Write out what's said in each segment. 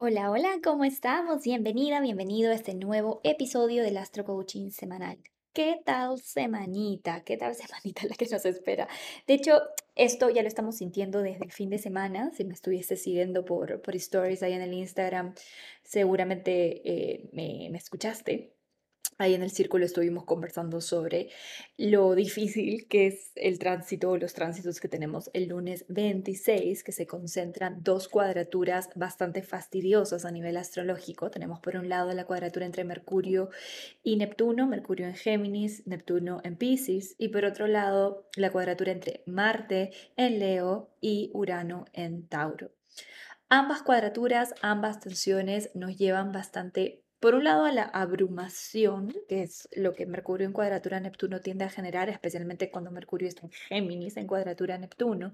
Hola, hola, ¿cómo estamos? Bienvenida, bienvenido a este nuevo episodio del Astro Coaching semanal. ¿Qué tal semanita? ¿Qué tal semanita la que nos espera? De hecho, esto ya lo estamos sintiendo desde el fin de semana. Si me estuviese siguiendo por, por stories ahí en el Instagram, seguramente eh, me, me escuchaste Ahí en el círculo estuvimos conversando sobre lo difícil que es el tránsito, los tránsitos que tenemos el lunes 26, que se concentran dos cuadraturas bastante fastidiosas a nivel astrológico. Tenemos por un lado la cuadratura entre Mercurio y Neptuno, Mercurio en Géminis, Neptuno en Pisces, y por otro lado la cuadratura entre Marte en Leo y Urano en Tauro. Ambas cuadraturas, ambas tensiones nos llevan bastante por un lado, la abrumación, que es lo que Mercurio en cuadratura Neptuno tiende a generar, especialmente cuando Mercurio está en Géminis en cuadratura Neptuno,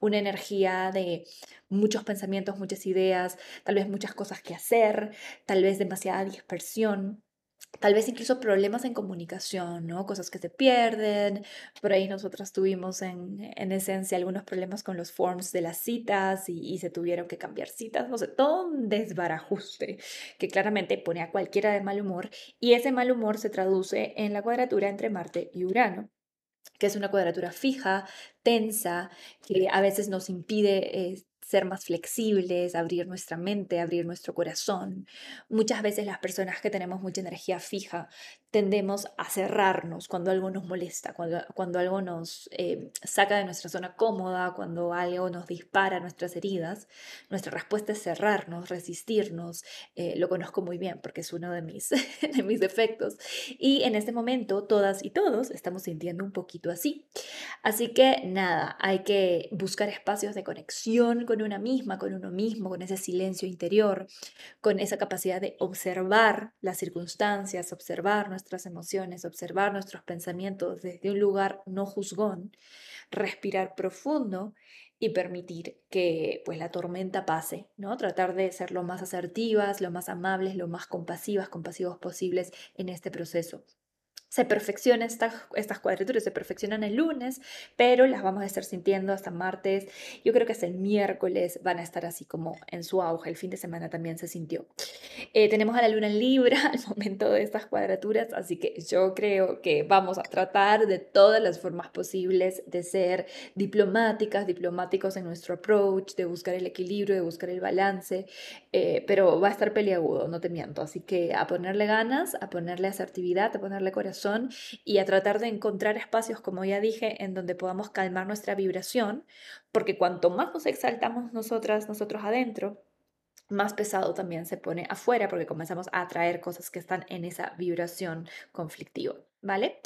una energía de muchos pensamientos, muchas ideas, tal vez muchas cosas que hacer, tal vez demasiada dispersión, tal vez incluso problemas en comunicación, ¿no? Cosas que se pierden. Por ahí nosotras tuvimos en, en esencia algunos problemas con los forms de las citas y, se tuvieron que cambiar citas, no sé, todo un desbarajuste que claramente pone a cualquiera de mal humor y ese mal humor se traduce en la cuadratura entre Marte y Urano que es una cuadratura fija, tensa, que a veces nos impide eh, ser más flexibles, abrir nuestra mente, abrir nuestro corazón. Muchas veces las personas que tenemos mucha energía fija tendemos a cerrarnos cuando algo nos molesta, cuando, cuando algo nos eh, saca de nuestra zona cómoda, cuando algo nos dispara nuestras heridas. Nuestra respuesta es cerrarnos, resistirnos. Eh, lo conozco muy bien porque es uno de mis, de mis defectos. Y en este momento todas y todos estamos sintiendo un poquito así. Así que nada, hay que buscar espacios de conexión con una misma, con uno mismo, con ese silencio interior, con esa capacidad de observar las circunstancias, observar nuestras emociones, observar nuestros pensamientos desde un lugar no juzgón, respirar profundo y permitir que pues la tormenta pase, ¿no? Tratar de ser lo más asertivas, lo más amables, lo más compasivas, compasivos posibles en este proceso se perfeccionan estas, estas cuadraturas, se perfeccionan el lunes, pero las vamos a estar sintiendo hasta martes. Yo creo que hasta el miércoles van a estar así como en su auge. El fin de semana también se sintió. Eh, tenemos a la luna en Libra al momento de estas cuadraturas, así que yo creo que vamos a tratar de todas las formas posibles de ser diplomáticas, diplomáticos en nuestro approach, de buscar el equilibrio, de buscar el balance, eh, pero va a estar peliagudo, no te miento. Así que a ponerle ganas, a ponerle asertividad, a ponerle corazón y a tratar de encontrar espacios, como ya dije, en donde podamos calmar nuestra vibración, porque cuanto más nos exaltamos nosotras, nosotros adentro, más pesado también se pone afuera porque comenzamos a atraer cosas que están en esa vibración conflictiva, ¿vale?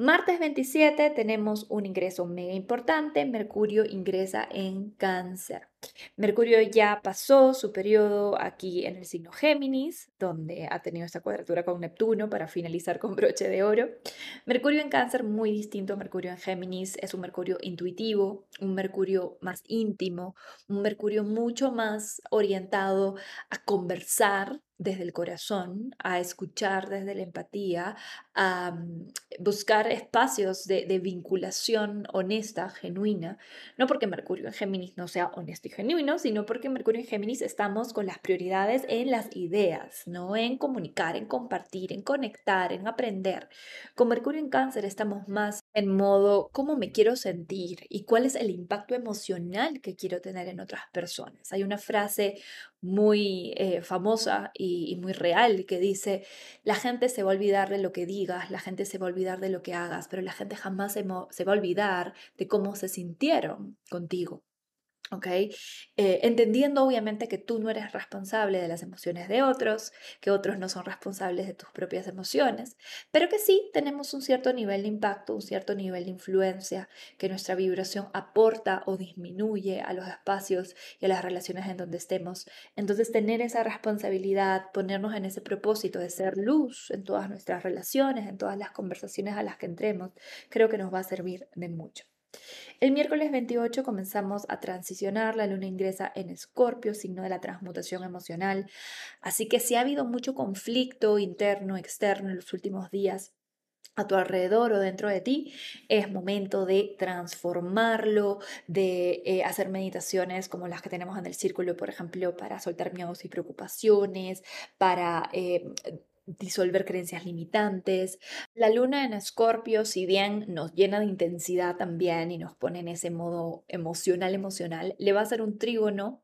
Martes 27 tenemos un ingreso mega importante, Mercurio ingresa en cáncer. Mercurio ya pasó su periodo aquí en el signo Géminis, donde ha tenido esta cuadratura con Neptuno para finalizar con broche de oro. Mercurio en cáncer muy distinto a Mercurio en Géminis, es un Mercurio intuitivo, un Mercurio más íntimo, un Mercurio mucho más orientado a conversar desde el corazón, a escuchar desde la empatía, a mm, buscar espacios de, vinculación honesta, genuina, no porque Mercurio en Géminis no sea honesto y genuino, sino porque Mercurio en Géminis estamos con las prioridades en las ideas, no en comunicar, en compartir, en conectar, en aprender. Con Mercurio en Cáncer estamos más en modo cómo me quiero sentir y cuál es el impacto emocional que quiero tener en otras personas. Hay una frase muy eh, famosa y, muy real que dice, la gente se va a olvidar de lo que digas, la gente se va a olvidar de lo que hagas, pero la gente jamás se, se va a olvidar de cómo se sintieron contigo. ¿Ok? Eh, entendiendo obviamente que tú no eres responsable de las emociones de otros, que otros no son responsables de tus propias emociones, pero que sí tenemos un cierto nivel de impacto, un cierto nivel de influencia, que nuestra vibración aporta o disminuye a los espacios y a las relaciones en donde estemos. Entonces, tener esa responsabilidad, ponernos en ese propósito de ser luz en todas nuestras relaciones, en todas las conversaciones a las que entremos, creo que nos va a servir de mucho. El miércoles 28 comenzamos a transicionar, la luna ingresa en Escorpio, signo de la transmutación emocional, así que si ha habido mucho conflicto interno, externo en los últimos días, a tu alrededor o dentro de ti, es momento de transformarlo, de eh, hacer meditaciones como las que tenemos en el círculo, por ejemplo, para soltar miedos y preocupaciones, para eh, disolver creencias limitantes. La luna en Escorpio, si bien nos llena de intensidad también y nos pone en ese modo emocional, emocional, le va a ser un trígono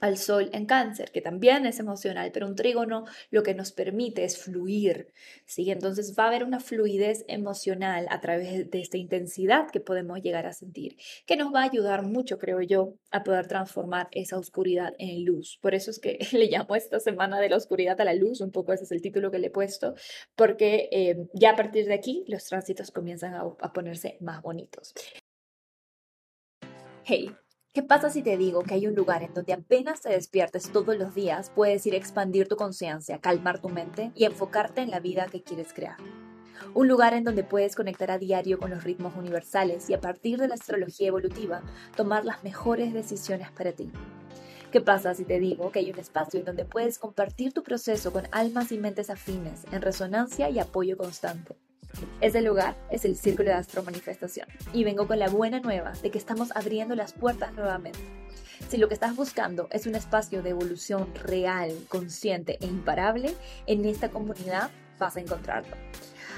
al sol en cáncer, que también es emocional, pero un trígono lo que nos permite es fluir, ¿sí? Entonces va a haber una fluidez emocional a través de esta intensidad que podemos llegar a sentir, que nos va a ayudar mucho, creo yo, a poder transformar esa oscuridad en luz. Por eso es que le llamo esta semana de la oscuridad a la luz, un poco ese es el título que le he puesto, porque eh, ya a partir de aquí los tránsitos comienzan a, a ponerse más bonitos. Hey, ¿Qué pasa si te digo que hay un lugar en donde apenas te despiertes todos los días puedes ir a expandir tu conciencia, calmar tu mente y enfocarte en la vida que quieres crear? Un lugar en donde puedes conectar a diario con los ritmos universales y a partir de la astrología evolutiva tomar las mejores decisiones para ti. ¿Qué pasa si te digo que hay un espacio en donde puedes compartir tu proceso con almas y mentes afines en resonancia y apoyo constante? Ese lugar es el Círculo de Astro Manifestación y vengo con la buena nueva de que estamos abriendo las puertas nuevamente. Si lo que estás buscando es un espacio de evolución real, consciente e imparable, en esta comunidad vas a encontrarlo.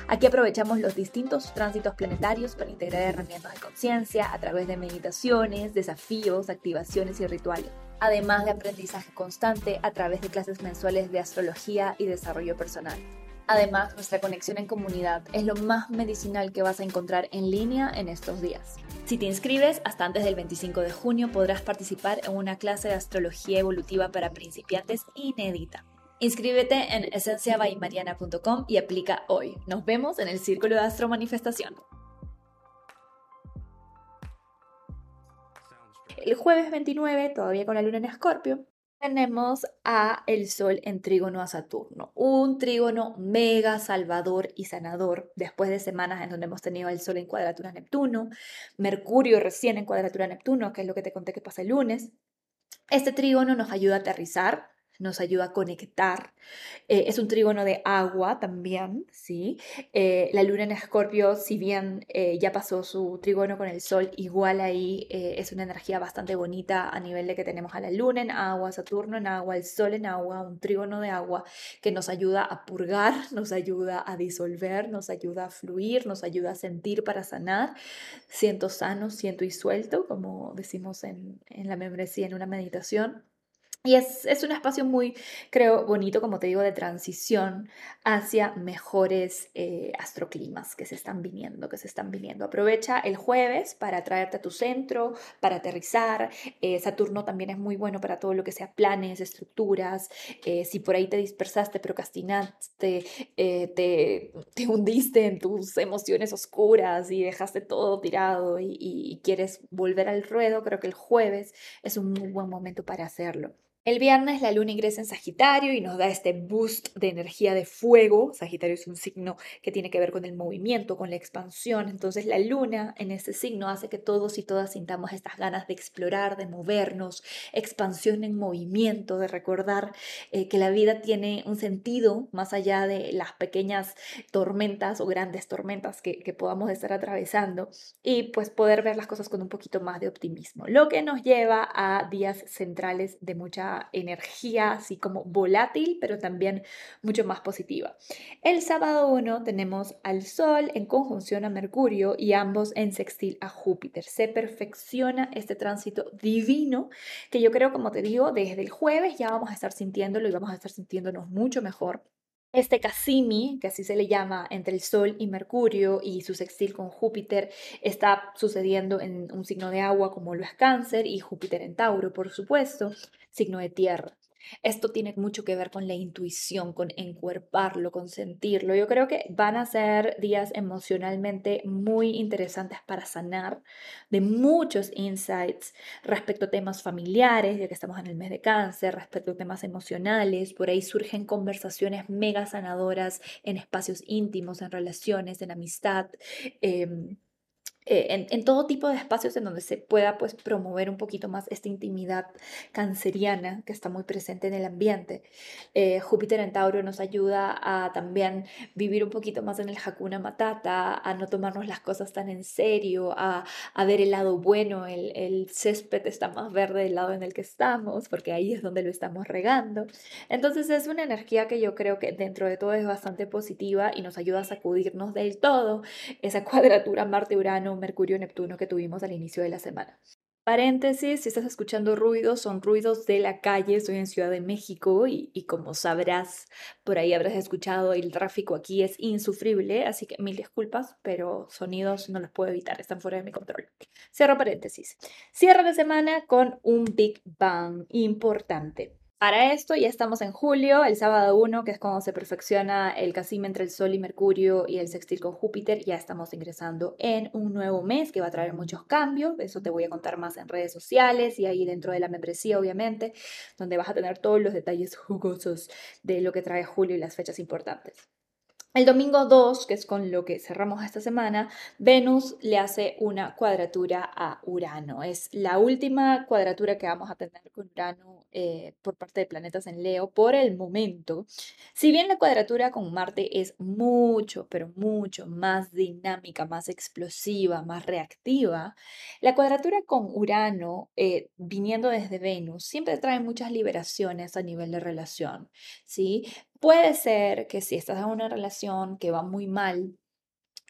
Aquí aprovechamos los distintos tránsitos planetarios para integrar herramientas de conciencia a través de meditaciones, desafíos, activaciones y rituales, además de aprendizaje constante a través de clases mensuales de astrología y desarrollo personal. Además, nuestra conexión en comunidad es lo más medicinal que vas a encontrar en línea en estos días. Si te inscribes hasta antes del 25 de junio podrás participar en una clase de astrología evolutiva para principiantes inédita. Inscríbete en esenciabaimariana.com y aplica hoy. Nos vemos en el Círculo de Astro Manifestación. El jueves 29, todavía con la luna en Escorpio, tenemos a el Sol en trígono a Saturno, un trígono mega salvador y sanador después de semanas en donde hemos tenido el Sol en cuadratura Neptuno, Mercurio recién en cuadratura Neptuno, que es lo que te conté que pasa el lunes. Este trígono nos ayuda a aterrizar, nos ayuda a conectar. Eh, es un trígono de agua también, ¿sí? Eh, la luna en Escorpio, si bien eh, ya pasó su trígono con el sol, igual ahí es una energía bastante bonita a nivel de que tenemos a la luna en agua, Saturno en agua, el sol en agua, un trígono de agua que nos ayuda a purgar, nos ayuda a disolver, nos ayuda a fluir, nos ayuda a sentir para sanar. Siento sano, siento y suelto, como decimos en, en la membresía, en una meditación. Y es, un espacio muy, creo, bonito, como te digo, de transición hacia mejores eh, astroclimas que se están viniendo, que se están viniendo. Aprovecha el jueves para traerte a tu centro, para aterrizar. Eh, Saturno también es muy bueno para todo lo que sea planes, estructuras. Eh, si por ahí te dispersaste, procrastinaste, te, te, hundiste en tus emociones oscuras y dejaste todo tirado y, y quieres volver al ruedo, creo que el jueves es un muy buen momento para hacerlo. El viernes la luna ingresa en Sagitario y nos da este boost de energía de fuego. Sagitario es un signo que tiene que ver con el movimiento, con la expansión. Entonces la luna en ese signo hace que todos y todas sintamos estas ganas de explorar, de movernos, expansión en movimiento, de recordar eh, que la vida tiene un sentido más allá de las pequeñas tormentas o grandes tormentas que, que podamos estar atravesando y pues poder ver las cosas con un poquito más de optimismo. Lo que nos lleva a días centrales de mucha energía así como volátil, pero también mucho más positiva. El sábado 1 tenemos al Sol en conjunción a Mercurio y ambos en sextil a Júpiter. Se perfecciona este tránsito divino que yo creo, como te digo, desde el jueves ya vamos a estar sintiéndolo y vamos a estar sintiéndonos mucho mejor Este Cassini, que así se le llama, entre el Sol y Mercurio y su sextil con Júpiter, está sucediendo en un signo de agua como lo es Cáncer y Júpiter en Tauro, por supuesto, signo de tierra. Esto tiene mucho que ver con la intuición, con encuerparlo, con sentirlo. Yo creo que van a ser días emocionalmente muy interesantes para sanar de muchos insights respecto a temas familiares, ya que estamos en el mes de cáncer, respecto a temas emocionales. Por ahí surgen conversaciones mega sanadoras en espacios íntimos, en relaciones, en amistad. Em, eh, en, todo tipo de espacios en donde se pueda pues promover un poquito más esta intimidad canceriana que está muy presente en el ambiente. Eh, Júpiter en Tauro nos ayuda a también vivir un poquito más en el Hakuna Matata, a no tomarnos las cosas tan en serio, a, a ver el lado bueno, el, el, césped está más verde del lado en el que estamos, porque ahí es donde lo estamos regando. Entonces es una energía que yo creo que dentro de todo es bastante positiva y nos ayuda a sacudirnos del todo esa cuadratura Marte-Urano Mercurio-Neptuno que tuvimos al inicio de la semana. Paréntesis, si estás escuchando ruidos, son ruidos de la calle, estoy en Ciudad de México y, y, como sabrás, por ahí habrás escuchado, el tráfico aquí es insufrible, así que mil disculpas, pero sonidos no los puedo evitar, están fuera de mi control. Cierro paréntesis. Cierro de semana con un Big Bang importante. Para esto ya estamos en julio, el sábado 1, que es cuando se perfecciona el casime entre el Sol y Mercurio y el sextil con Júpiter, ya estamos ingresando en un nuevo mes que va a traer muchos cambios, eso te voy a contar más en redes sociales y ahí dentro de la membresía, obviamente, donde vas a tener todos los detalles jugosos de lo que trae julio y las fechas importantes. El domingo 2, que es con lo que cerramos esta semana, Venus le hace una cuadratura a Urano. Es la última cuadratura que vamos a tener con Urano eh, por parte de planetas en Leo por el momento. Si bien la cuadratura con Marte es mucho, pero mucho más dinámica, más explosiva, más reactiva, la cuadratura con Urano, eh, viniendo desde Venus, siempre trae muchas liberaciones a nivel de relación. ¿sí? Puede ser que si estás en una relación que va muy mal,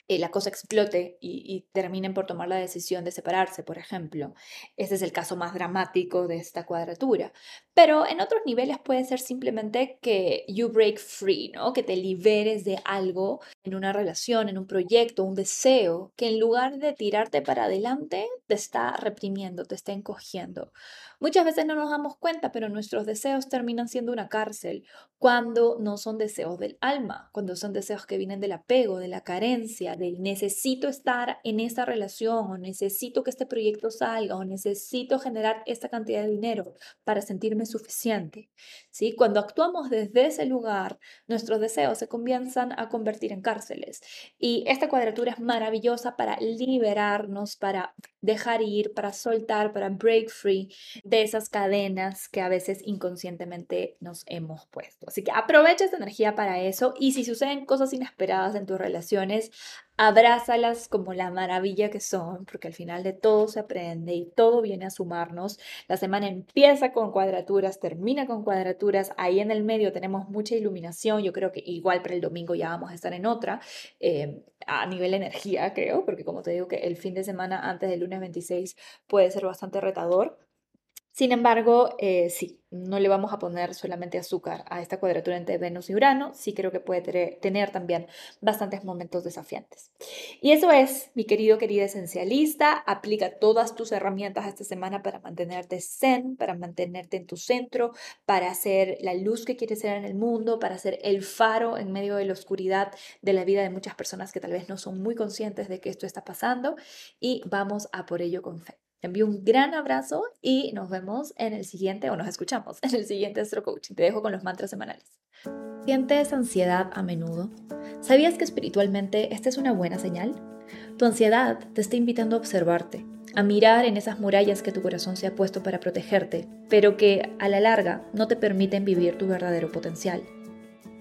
eh, la cosa explote y, terminen por tomar la decisión de separarse, por ejemplo. Ese es el caso más dramático de esta cuadratura. Pero en otros niveles puede ser simplemente que you break free, ¿no? Que te liberes de algo en una relación, en un proyecto, un deseo, que en lugar de tirarte para adelante, te está reprimiendo, te está encogiendo. Muchas veces no nos damos cuenta, pero nuestros deseos terminan siendo una cárcel cuando no son deseos del alma, cuando son deseos que vienen del apego, de la carencia, del necesito estar en esta relación o necesito que este proyecto salga o necesito generar esta cantidad de dinero para sentirme suficiente. ¿Sí? Cuando actuamos desde ese lugar, nuestros deseos se comienzan a convertir en cárceles. Y esta cuadratura es maravillosa para liberarnos, para dejar ir, para soltar, para break free de esas cadenas que a veces inconscientemente nos hemos puesto. Así que aprovecha esta energía para eso y si suceden cosas inesperadas en tus relaciones, abrázalas como la maravilla que son, porque al final de todo se aprende y todo viene a sumarnos. La semana empieza con cuadraturas, termina con cuadraturas, ahí en el medio tenemos mucha iluminación, yo creo que igual para el domingo ya vamos a estar en otra, eh, a nivel energía creo, porque como te digo que el fin de semana antes del lunes 26 puede ser bastante retador. Sin embargo, eh, sí, no le vamos a poner solamente azúcar a esta cuadratura entre Venus y Urano, sí creo que puede tener también bastantes momentos desafiantes. Y eso es, mi querido, querida esencialista, aplica todas tus herramientas esta semana para mantenerte zen, para mantenerte en tu centro, para hacer la luz que quieres ser en el mundo, para ser el faro en medio de la oscuridad de la vida de muchas personas que tal vez no son muy conscientes de que esto está pasando y vamos a por ello con fe. Te envío un gran abrazo y nos vemos en el siguiente, o nos escuchamos en el siguiente Astro Coaching. Te dejo con los mantras semanales. ¿Sientes ansiedad a menudo? ¿Sabías que espiritualmente esta es una buena señal? Tu ansiedad te está invitando a observarte, a mirar en esas murallas que tu corazón se ha puesto para protegerte, pero que a la larga no te permiten vivir tu verdadero potencial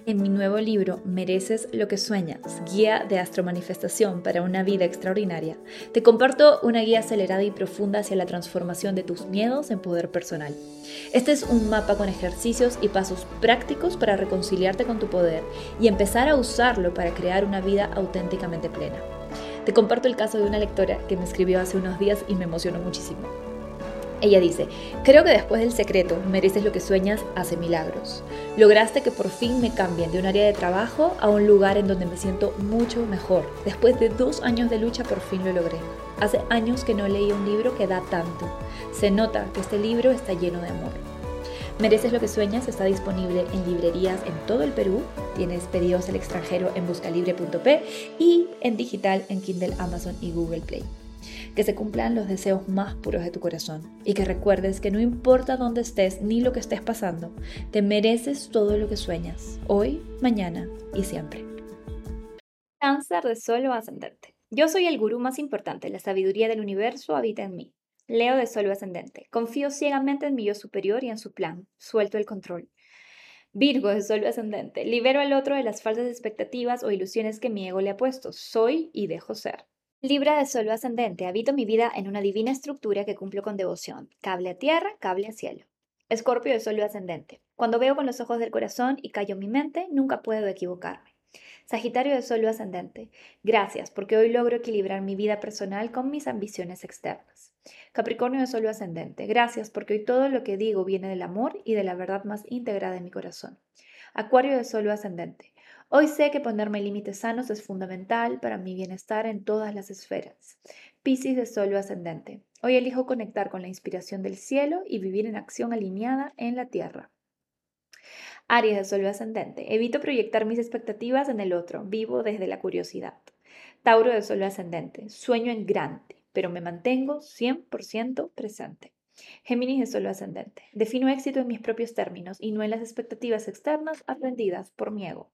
en mi nuevo libro Mereces lo que sueñas, guía de astromanifestación para una vida extraordinaria, te comparto una guía acelerada y profunda hacia la transformación de tus miedos en poder personal. Este es un mapa con ejercicios y pasos prácticos para reconciliarte con tu poder y empezar a usarlo para crear una vida auténticamente plena. Te comparto el caso de una lectora que me escribió hace unos días y me emocionó muchísimo. Ella dice, creo que después del secreto mereces lo que sueñas hace milagros. Lograste que por fin me cambien de un área de trabajo a un lugar en donde me siento mucho mejor. Después de dos años de lucha por fin lo logré. Hace años que no leía un libro que da tanto. Se nota que este libro está lleno de amor. Mereces lo que sueñas está disponible en librerías en todo el Perú. Tienes pedidos al extranjero en buscalibre.p y en digital en Kindle, Amazon y Google Play que se cumplan los deseos más puros de tu corazón y que recuerdes que no importa dónde estés ni lo que estés pasando, te mereces todo lo que sueñas, hoy, mañana y siempre. Cáncer de Sol Ascendente. Yo soy el gurú más importante, la sabiduría del universo habita en mí. Leo de Sol Ascendente. Confío ciegamente en mi yo superior y en su plan. Suelto el control. Virgo de Sol Ascendente. Libero al otro de las falsas expectativas o ilusiones que mi ego le ha puesto. Soy y dejo ser. Libra de Sol ascendente, habito mi vida en una divina estructura que cumplo con devoción. Cable a tierra, cable a cielo. Escorpio de Sol ascendente. Cuando veo con los ojos del corazón y callo mi mente, nunca puedo equivocarme. Sagitario de Sol ascendente. Gracias, porque hoy logro equilibrar mi vida personal con mis ambiciones externas. Capricornio de Sol ascendente. Gracias, porque hoy todo lo que digo viene del amor y de la verdad más íntegra de mi corazón. Acuario de Sol ascendente. Hoy sé que ponerme límites sanos es fundamental para mi bienestar en todas las esferas. Piscis de Sol ascendente. Hoy elijo conectar con la inspiración del cielo y vivir en acción alineada en la tierra. Aries de Sol ascendente. Evito proyectar mis expectativas en el otro. Vivo desde la curiosidad. Tauro de Sol ascendente. Sueño en grande, pero me mantengo 100% presente. Géminis de Sol ascendente. Defino éxito en mis propios términos y no en las expectativas externas aprendidas por mi ego.